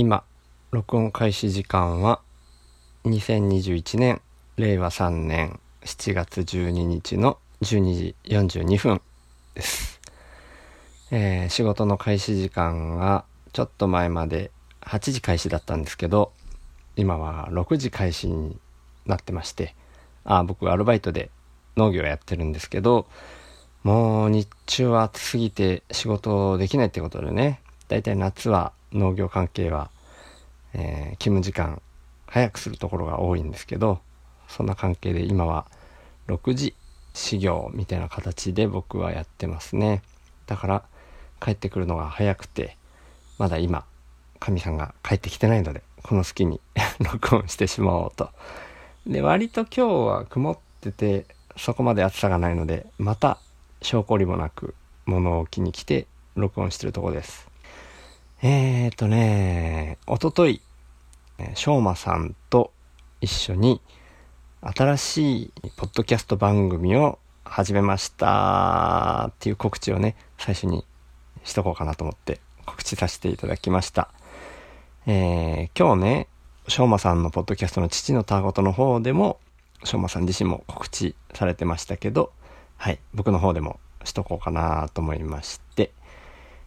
今録音開始時間は2021年令和3年7月12日の12時42分です、えー仕事の開始時間がちょっと前まで8時開始だったんですけど今は6時開始になってましてあ僕アルバイトで農業やってるんですけどもう日中は暑すぎて仕事できないってことでねだいたい夏は農業関係は、えー勤務時間早くするところが多いんですけどそんな関係で今は6時始業みたいな形で僕はやってますね。だから帰ってくるのが早くてまだ今かみさんが帰ってきてないのでこの隙に 録音してしまおうと。で割と今日は曇っててそこまで暑さがないのでまた証拠りもなく物置に来て録音してるとこです。えーとねおとといえーしょうまさんと一緒に新しいポッドキャスト番組を始めましたっていう告知をね最初にしとこうかなと思って告知させていただきました。えー今日ねしょうまさんのポッドキャストの父のたわごとの方でもしょうまさん自身も告知されてましたけどはい僕の方でもしとこうかなと思いまして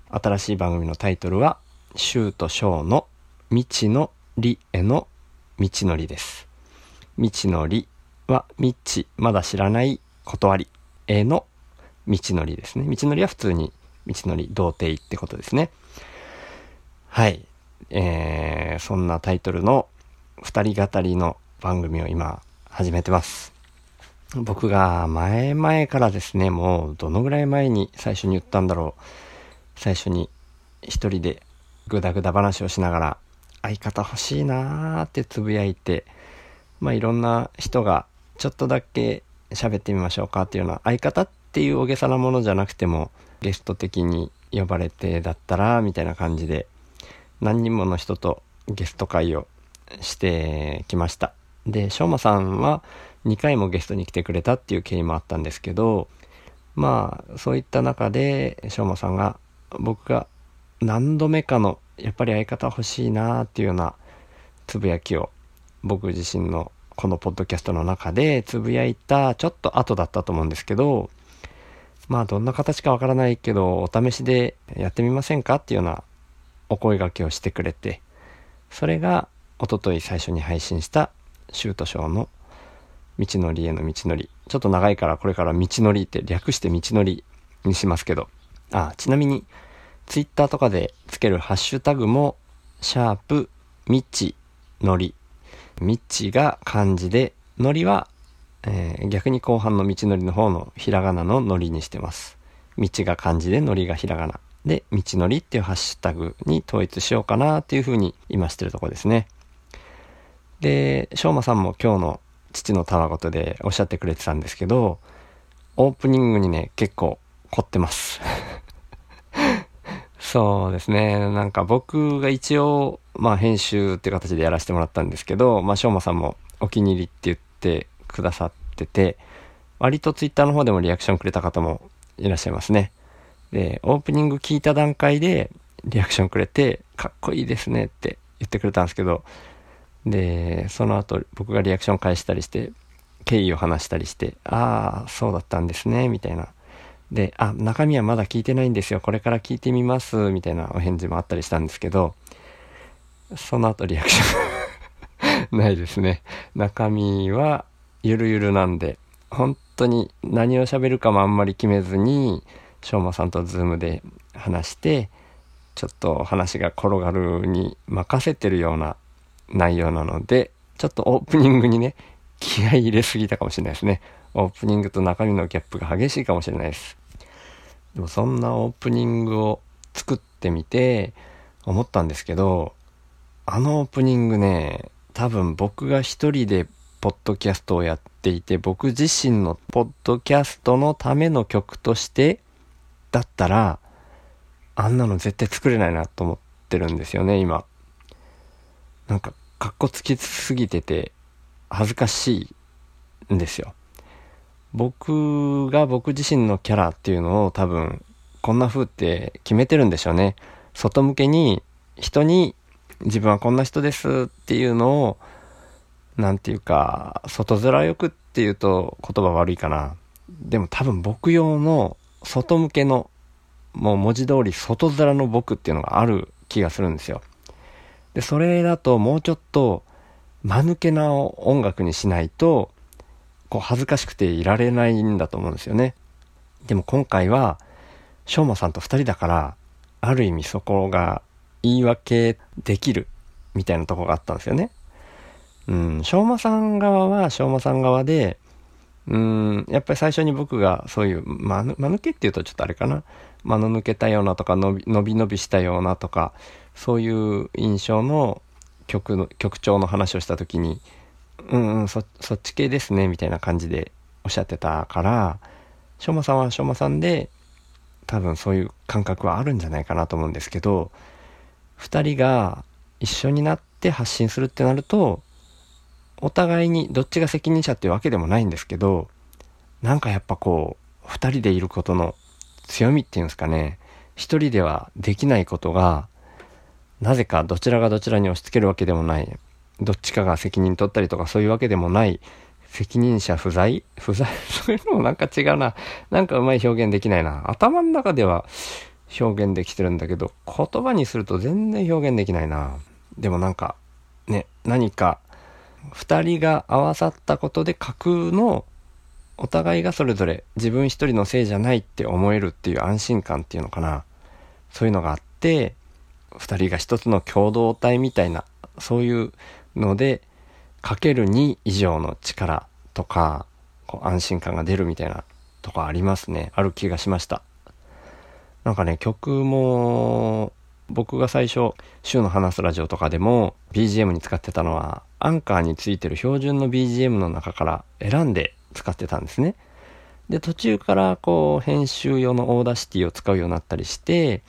新しい番組のタイトルは「シューとショーの未知のりへの道のり」です。未知のりは未知まだ知らない断りへの道のりですね。道のりは普通に道のり童貞ってことですね。はい。えー、そんなタイトルの二人語りの番組を今始めてます。僕が前々からですねもうどのぐらい前に最初に言ったんだろう。最初に一人でグダグダ話をしながら相方欲しいなーってつぶやいてまあいろんな人がちょっとだけ喋ってみましょうかっていうような相方っていう大げさなものじゃなくてもゲスト的に呼ばれてだったらみたいな感じで何人もの人とゲスト会をしてきました。でしょうまさんは2回もゲストに来てくれたっていう経緯もあったんですけどまあそういった中でしょうまさんが僕が何度目かのやっぱり相方欲しいなっていうようなつぶやきを僕自身のこのポッドキャストの中でつぶやいたちょっと後だったと思うんですけどまあどんな形かわからないけどお試しでやってみませんかっていうようなお声掛けをしてくれてそれが一昨日最初に配信したシュートショーの道のりへの道のり。ちょっと長いからこれから道のりって略して道のりにしますけど。あちなみにツイッターとかでつけるハッシュタグもシャープみちのり。みちが漢字でのりは、えー逆に後半の道のりの方のひらがなののりにしてます。道が漢字でのりがひらがな。で道のりっていうハッシュタグに統一しようかなっていうふうに今してるとこですね。でしょうまさんも今日の父のたわごとでおっしゃってくれてたんですけどオープニングにね結構凝ってます。そうですね。なんか僕が一応まあ編集っていう形でやらせてもらったんですけどまあしょうまさんもお気に入りって言ってくださってて割とツイッターの方でもリアクションくれた方もいらっしゃいますね。でオープニング聞いた段階でリアクションくれてかっこいいですねって言ってくれたんですけどでその後僕がリアクション返したりして経緯を話したりしてああそうだったんですねみたいな。であ中身はまだ聞いてないんですよ。これから聞いてみます。みたいなお返事もあったりしたんですけどその後リアクション。ないですね。中身はゆるゆるなんで本当に何を喋るかもあんまり決めずにしょうまさんとズームで話してちょっと話が転がるに任せてるような内容なのでちょっとオープニングにね気合い入れすぎたかもしれないですね。オープニングと中身のギャップが激しいかもしれないです。でもそんなオープニングを作ってみて思ったんですけどあのオープニングね多分僕が一人でポッドキャストをやっていて僕自身のポッドキャストのための曲としてだったらあんなの絶対作れないなと思ってるんですよね今。なんかかっこつきすぎてて恥ずかしいんですよ。僕が僕自身のキャラっていうのを多分こんな風って決めてるんでしょうね外向けに人に自分はこんな人ですっていうのを、なんていうか、外面よくっていうと言葉悪いかな。でも多分僕用の外向けの、もう文字通り外面の僕っていうのがある気がするんですよ。で、それだともうちょっと間抜けな音楽にしないと、こう恥ずかしくていられないんだと思うんですよね。でも今回は、しょうまさんと二人だから、ある意味そこが言い訳できるみたいなとこがあったんですよね。うん、しょうまさん側はしょうまさん側で、うん、やっぱり最初に僕がそういう、ま、間抜けっていうとちょっとあれかな。間の抜けたようなとか、伸び伸び伸びしたようなとか、そういう印象の曲の、曲調の話をした時に、うんうん、そ、そっち系ですね、みたいな感じでおっしゃってたから、しょうまさんはしょうまさんで、多分そういう感覚はあるんじゃないかなと思うんですけど、二人が一緒になって発信するってなると、お互いにどっちが責任者っていうわけでもないんですけど、なんかやっぱこう、二人でいることの強みっていうんですかね、一人ではできないことが、なぜかどちらがどちらに押し付けるわけでもない、どっちかが責任取ったりとかそういうわけでもない、責任者不在？不在？そういうのもなんか違うな。なんかうまい表現できないな。頭の中では表現できてるんだけど、言葉にすると全然表現できないな。でもなんか、ね、何か、二人が合わさったことで架空のお互いがそれぞれ自分一人のせいじゃないって思えるっていう安心感っていうのかな。そういうのがあって、二人が一つの共同体みたいな、そういうので、かける2以上の力とか、こう安心感が出るみたいなとこありますね。ある気がしました。なんかね、曲も、僕が最初、週の話すラジオとかでも BGM に使ってたのは、アンカーについてる標準の BGM の中から選んで使ってたんですね。で、途中からこう、編集用のオーダーシティを使うようになったりして、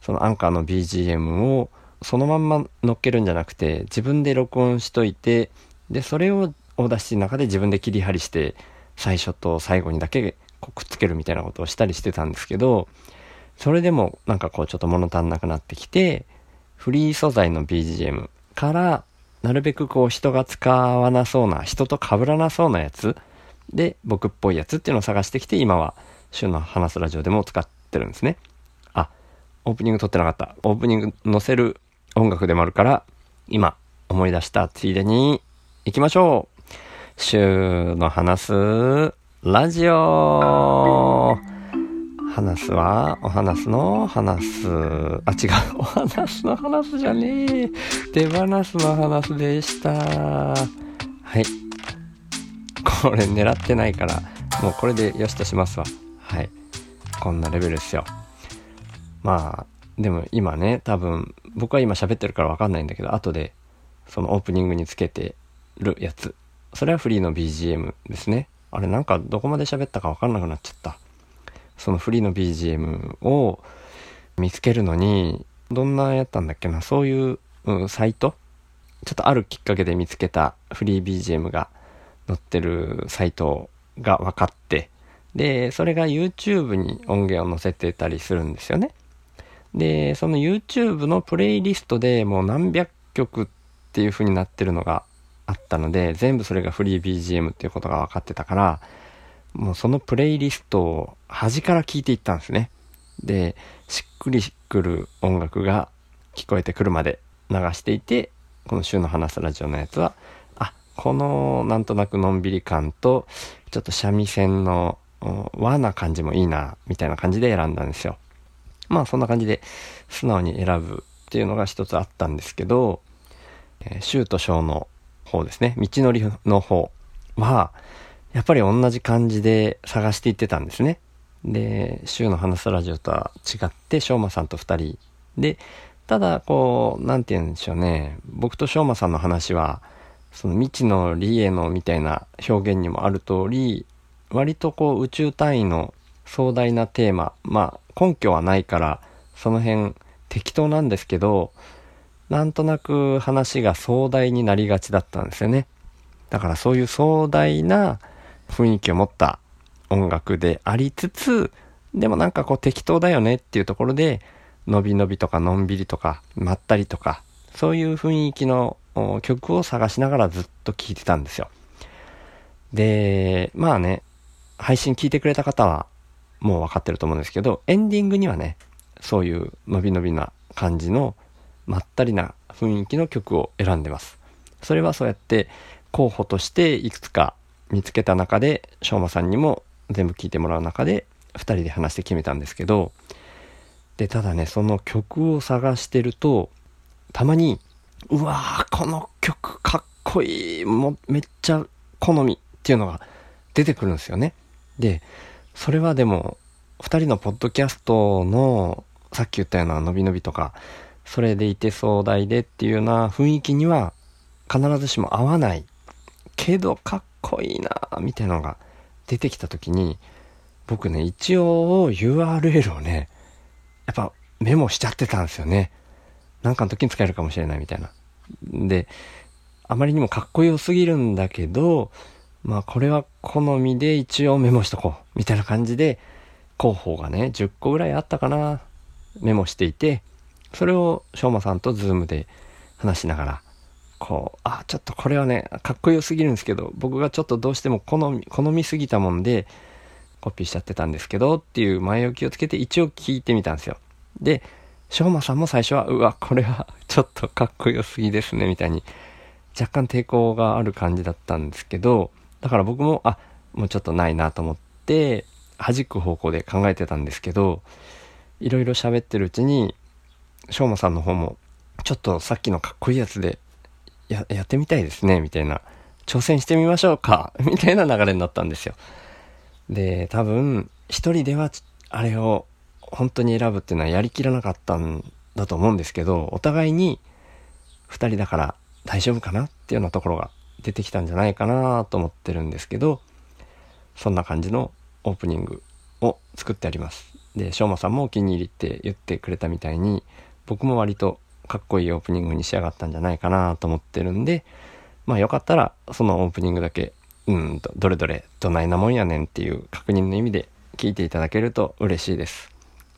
そのアンカーの BGM をそのまんま乗っけるんじゃなくて、自分で録音しといて、で、それを Audacity の中で自分で切り張りして、最初と最後にだけくっつけるみたいなことをしたりしてたんですけど、それでもなんかこうちょっと物足んなくなってきて、フリー素材の BGM から、なるべくこう人が使わなそうな、人と被らなそうなやつで、僕っぽいやつっていうのを探してきて、今は週の話すラジオでも使ってるんですね。あ、オープニング撮ってなかった。オープニング載せる音楽でもあるから、今思い出したついでに行きましょう。週の話すラジオ話すは、お話の話す。あ、違う。お話の話じゃねえ。手放すの話でした。はい。これ狙ってないから、もうこれでよしとしますわ。はい。こんなレベルですよ。まあ、でも今ね、多分、僕は今喋ってるからわかんないんだけど、後で、そのオープニングにつけてるやつ。それはフリーの BGM ですね。あれなんかどこまで喋ったかわかんなくなっちゃった。そのフリーの BGM を見つけるのに、どんなやったんだっけな、そういう、うん、サイト？ちょっとあるきっかけで見つけたフリー BGM が載ってるサイトが分かって、で、それが YouTube に音源を載せてたりするんですよね。で、その YouTube のプレイリストでもう何百曲っていう風になってるのがあったので、全部それがフリー BGM っていうことが分かってたから、もうそのプレイリストを端から聞いていったんですね。で、しっくりくる音楽が聞こえてくるまで流していて、この週の話すラジオのやつは、あ、このなんとなくのんびり感と、ちょっと三味線の和な感じもいいな、みたいな感じで選んだんですよ。まあそんな感じで素直に選ぶっていうのが一つあったんですけど、えー、週と小の方ですね、道のりの方は、やっぱり同じ感じで探していってたんですね。で、週の話すラジオとは違って、しょうまさんと二人で、ただ、こう、なんて言うんでしょうね。僕としょうまさんの話は、その未知の理へのみたいな表現にもある通り、割とこう宇宙単位の壮大なテーマ、まあ根拠はないから、その辺適当なんですけど、なんとなく話が壮大になりがちだったんですよね。だからそういう壮大な雰囲気を持った音楽でありつつ、でもなんかこう適当だよねっていうところで、のびのびとかのんびりとか、まったりとか、そういう雰囲気の曲を探しながらずっと聴いてたんですよ。で、まあね、配信聞いてくれた方はもう分かってると思うんですけど、エンディングにはね、そういう伸び伸びな感じのまったりな雰囲気の曲を選んでます。それはそうやって候補としていくつか見つけた中で、しょうまさんにも全部聴いてもらう中で、2人で話して決めたんですけど、で、ただね、その曲を探してると、たまに、うわー、この曲かっこいい、もうめっちゃ好みっていうのが出てくるんですよね。で、それはでも、2人のポッドキャストの、さっき言ったような伸び伸びとか、それでいて壮大でっていうような雰囲気には必ずしも合わない。けどかっこいいなみたいなのが出てきた時に僕ね一応 URL をねやっぱメモしちゃってたんですよね。なんかの時に使えるかもしれないみたいな。であまりにもかっこよすぎるんだけどまあこれは好みで一応メモしとこうみたいな感じで候補がね10個ぐらいあったかなメモしていてそれをしょうまさんとズームで話しながらこう、あ、ちょっとこれはね、かっこよすぎるんですけど、僕がちょっとどうしても好み、好みすぎたもんで、コピーしちゃってたんですけど、っていう前置きをつけて一応聞いてみたんですよ。で、しょうまさんも最初は、うわ、これは ちょっとかっこよすぎですね、みたいに、若干抵抗がある感じだったんですけど、だから僕も、あ、もうちょっとないなと思って、弾く方向で考えてたんですけど、いろいろ喋ってるうちに、しょうまさんの方も、ちょっとさっきのかっこいいやつでや、やってみたいですね、みたいな。挑戦してみましょうか、みたいな流れになったんですよ。で、多分、一人では、あれを本当に選ぶっていうのはやりきらなかったんだと思うんですけど、お互いに二人だから大丈夫かなっていうようなところが出てきたんじゃないかなと思ってるんですけど、そんな感じのオープニングを作ってあります。で、しょうまさんもお気に入りって言ってくれたみたいに、僕も割とかっこいいオープニングに仕上がったんじゃないかなと思ってるんで、まあよかったらそのオープニングだけ、うんと、どれどれどないなもんやねんっていう確認の意味で聞いていただけると嬉しいです。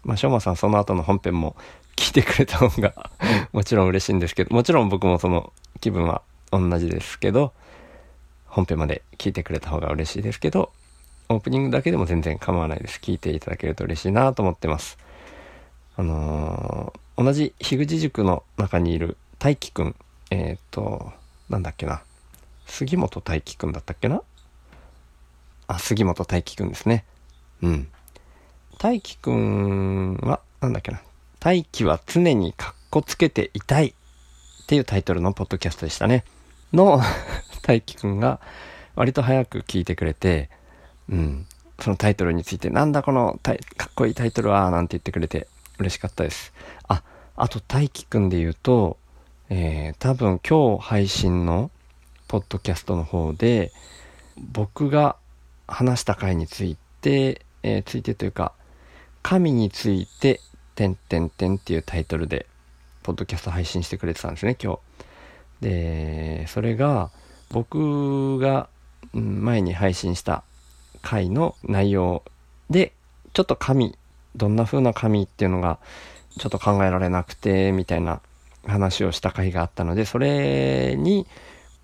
まあ、しょうまさんその後の本編も聞いてくれた方が もちろん嬉しいんですけど、もちろん僕もその気分は同じですけど、本編まで聞いてくれた方が嬉しいですけど、オープニングだけでも全然構わないです。聞いていただけると嬉しいなと思ってます。あのー同じ樋口塾の中にいる大輝くん、えっ、ー、と、なんだっけな。杉本大輝くんだったっけなあ、杉本大輝くんですね。うん。大輝くんは、なんだっけな。大輝は常にカッコつけていたいっていうタイトルのポッドキャストでしたね。の 大輝くんが割と早く聞いてくれて、うん。そのタイトルについて、なんだこのかっこいいタイトルは、なんて言ってくれて、嬉しかったです。あ、あと大輝くんで言うと、えー、多分今日配信のポッドキャストの方で、僕が話した回について、えー、ついてというか、神について、てんてんてんっていうタイトルで、ポッドキャスト配信してくれてたんですね、今日。で、それが、僕が前に配信した回の内容で、ちょっと神どんな風な神っていうのがちょっと考えられなくて、みたいな話をした回があったので、それに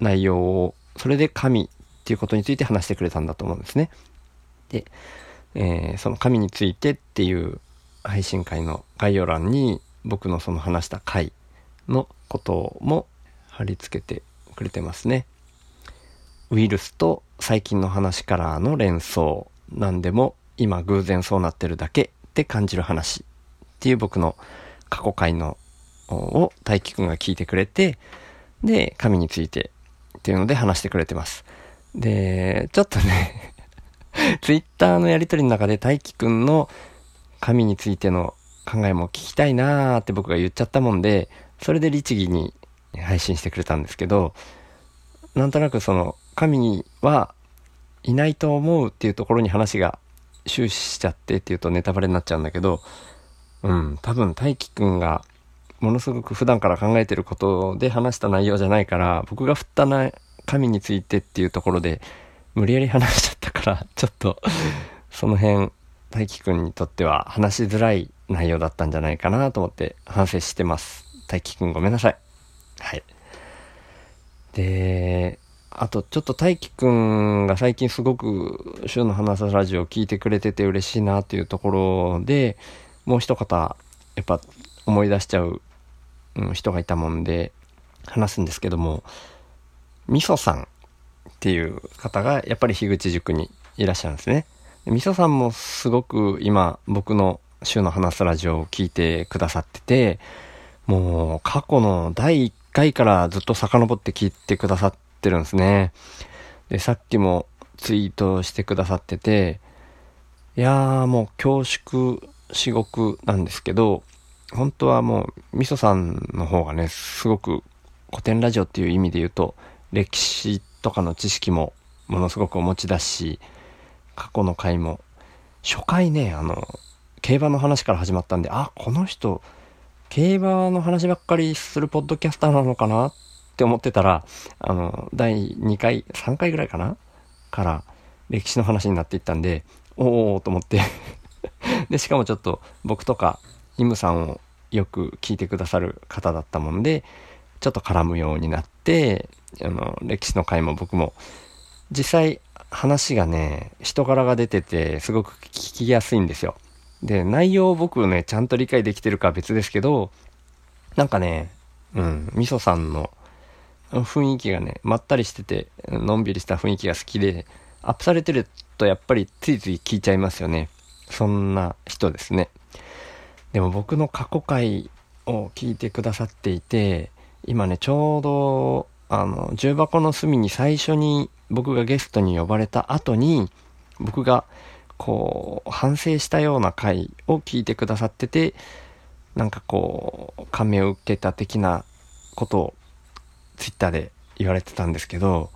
内容を、それで神っていうことについて話してくれたんだと思うんですね。で、えー、その神についてっていう配信会の概要欄に僕のその話した回のことも貼り付けてくれてますね。ウイルスと最近の話からの連想なんでも今偶然そうなってるだけって感じる話っていう僕の過去回のを大輝くんが聞いてくれて、で、神についてっていうので話してくれてます。で、ちょっとね ツイッターのやりとりの中で大輝くんの神についての考えも聞きたいなーって僕が言っちゃったもんで、それで律儀に配信してくれたんですけど、なんとなくその神にはいないと思うっていうところに話が終始しちゃってっていうとネタバレになっちゃうんだけど、うん、多分大輝くんがものすごく普段から考えてることで話した内容じゃないから、僕が振ったな神についてっていうところで無理やり話しちゃったから、ちょっとその辺大輝くんにとっては話しづらい内容だったんじゃないかなと思って反省してます。大輝くんごめんなさい。はい。で、あとちょっと大輝くんが最近すごく週の話すラジオを聞いてくれてて嬉しいなっていうところで、もう一方、やっぱ思い出しちゃう、うん、人がいたもんで話すんですけども、みそさんっていう方がやっぱり樋口塾にいらっしゃるんですね。みそさんもすごく今僕の週の話すラジオを聞いてくださってて、もう過去の第回からずっと遡って聞いてくださってるんですね。で、さっきもツイートしてくださってて、いやーもう恐縮至極なんですけど、本当はもうみそさんの方がね、すごく古典ラジオっていう意味で言うと、歴史とかの知識もものすごくお持ちだし、過去の回も、初回ね、あの、競馬の話から始まったんで、あ、この人、競馬の話ばっかりするポッドキャスターなのかなって思ってたら、あの、第2回、3回ぐらいかな？から歴史の話になっていったんで、おおと思って。で、しかもちょっと僕とかイムさんをよく聞いてくださる方だったもんで、ちょっと絡むようになって、あの、歴史の回も僕も、実際話がね、人柄が出てて、すごく聞きやすいんですよ。で、内容を僕ね、ちゃんと理解できてるかは別ですけど、なんかね、うん、みそさんの雰囲気がね、まったりしてて、のんびりした雰囲気が好きで、アップされてるとやっぱりついつい聞いちゃいますよね。そんな人ですね。でも僕の過去回を聞いてくださっていて、今ね、ちょうど、あの、重箱の隅に最初に僕がゲストに呼ばれた後に、僕がこう、反省したような回を聞いてくださってて、なんかこう、感銘を受けた的なことをツイッターで言われてたんですけど、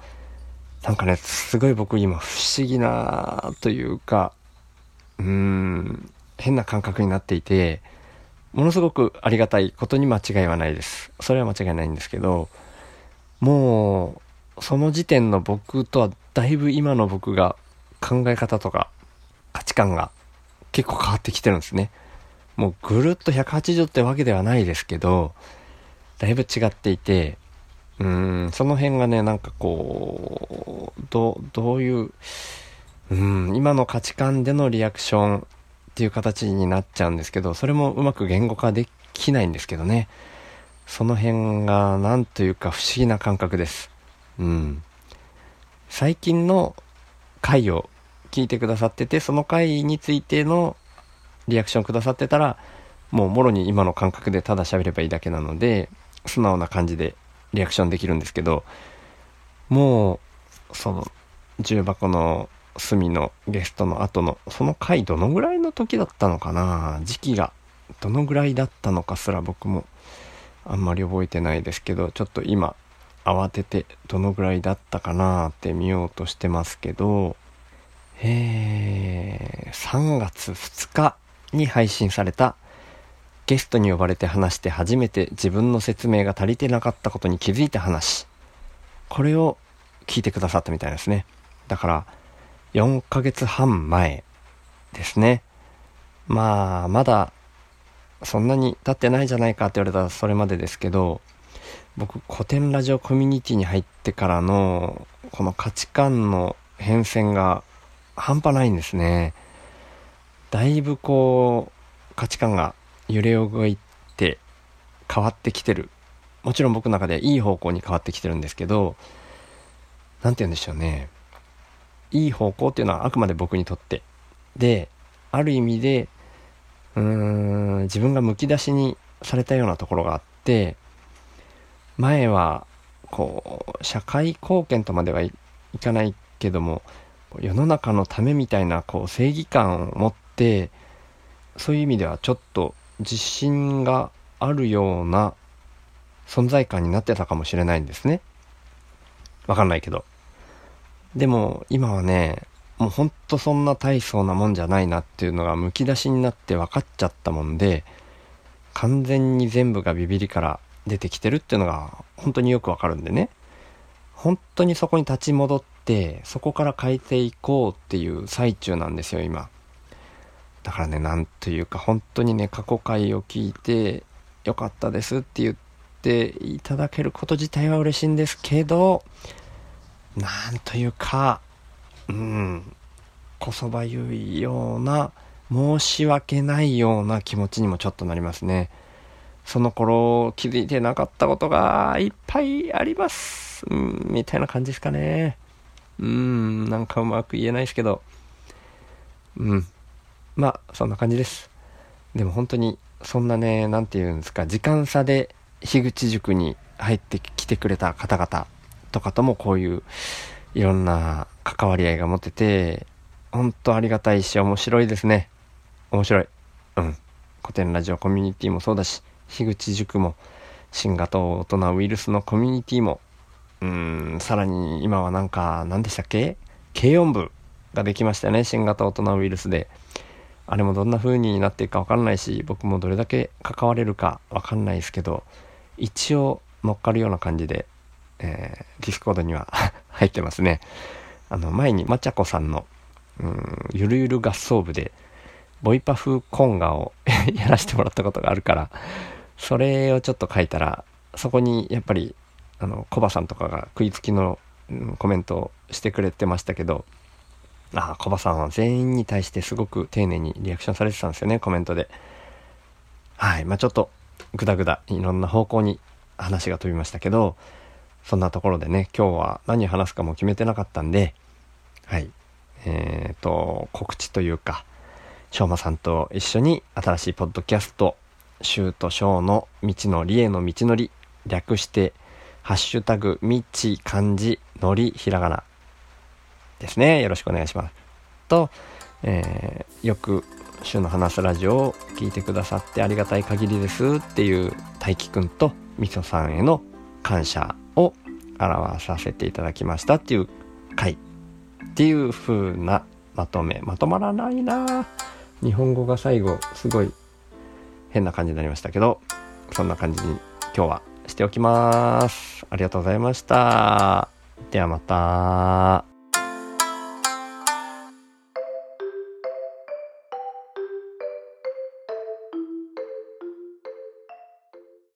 なんかね、すごい僕今不思議なというか、うーん、変な感覚になっていて、ものすごくありがたいことに間違いはないです。それは間違いないんですけど、もう、その時点の僕とはだいぶ今の僕が考え方とか価値観が結構変わってきてるんですね。もうぐるっと180ってわけではないですけど、だいぶ違っていて、うん、その辺がね、なんかこう、ど、どういう、うん、今の価値観でのリアクションっていう形になっちゃうんですけど、それもうまく言語化できないんですけどね。その辺がなんというか不思議な感覚です。うん。最近の回を聞いてくださってて、その回についてのリアクションくださってたら、もうもろに今の感覚でただ喋ればいいだけなので、素直な感じでリアクションできるんですけど、もう、その、重箱の隅のゲストの後の、その回どのぐらいの時だったのかな？時期が、どのぐらいだったのかすら僕もあんまり覚えてないですけど、ちょっと今、慌ててどのぐらいだったかなって見ようとしてますけど、えー、3月2日に配信されたゲストに呼ばれて話して初めて自分の説明が足りてなかったことに気づいた話。これを聞いてくださったみたいですね。だから、4ヶ月半前ですね。まあ、まだ、そんなに経ってないじゃないかって言われたらそれまでですけど、僕、古典ラジオコミュニティに入ってからの、この価値観の変遷が半端ないんですね。だいぶこう、価値観が揺れ動いて変わってきてる。もちろん僕の中でいい方向に変わってきてるんですけど、なんて言うんでしょうね。いい方向っていうのはあくまで僕にとって。で、ある意味で、うーん、自分がむき出しにされたようなところがあって、前は、こう、社会貢献とまではいかないけども、世の中のためみたいなこう正義感を持ってそういう意味ではちょっと自信があるような存在感になってたかもしれないんですね。わかんないけど。でも今はね、もうほんとそんな大層なもんじゃないなっていうのがむき出しになって分かっちゃったもんで、完全に全部がビビりから出てきてるっていうのが本当によくわかるんでね。本当にそこに立ち戻って、そこから変えていこうっていう最中なんですよ、今。だからね、なんというか、本当にね、過去回を聞いて、よかったですって言っていただけること自体は嬉しいんですけど、なんというか、うん、こそばゆいような、申し訳ないような気持ちにもちょっとなりますね。その頃気づいてなかったことがいっぱいあります。うん、みたいな感じですかね。うん、なんかうまく言えないですけど。うん。まあ、そんな感じです。でも本当に、そんなね、なんて言うんですか、時間差で樋口塾に入ってきてくれた方々とかともこういういろんな関わり合いが持てて、本当ありがたいし面白いですね。面白い。うん。古典ラジオコミュニティもそうだし、樋口塾も、新型大人ウイルスのコミュニティも、うん、さらに今はなんか、何でしたっけ？軽音部ができましたよね。新型大人ウイルスで。あれもどんな風になっていくかわかんないし、僕もどれだけ関われるかわかんないですけど、一応乗っかるような感じで、えー、ディスコードには 入ってますね。あの、前にまちゃこさんの、うん、ゆるゆる合奏部で、ボイパ風コンガを やらせてもらったことがあるから、それをちょっと書いたら、そこにやっぱり、あの、コバさんとかが食いつきの、コメントをしてくれてましたけど、ああ、コバさんは全員に対してすごく丁寧にリアクションされてたんですよね、コメントで。はい。まあちょっと、ぐだぐだ、いろんな方向に話が飛びましたけど、そんなところでね、今日は何話すかも決めてなかったんで、はい。えっ、ー、と、告知というか、しょうまさんと一緒に新しいポッドキャスト、シュートショーの道のりへの道のり、略して、ハッシュタグ、みち、漢字、のり、ひらがなですね。よろしくお願いします。と、えー、よく、週の話すラジオを聞いてくださってありがたい限りですっていう大輝くんとみそさんへの感謝を表させていただきましたっていう回っていう風なまとめ。まとまらないな日本語が最後すごい変な感じになりましたけど、そんな感じに今日はしておきます。ありがとうございました。ではまた。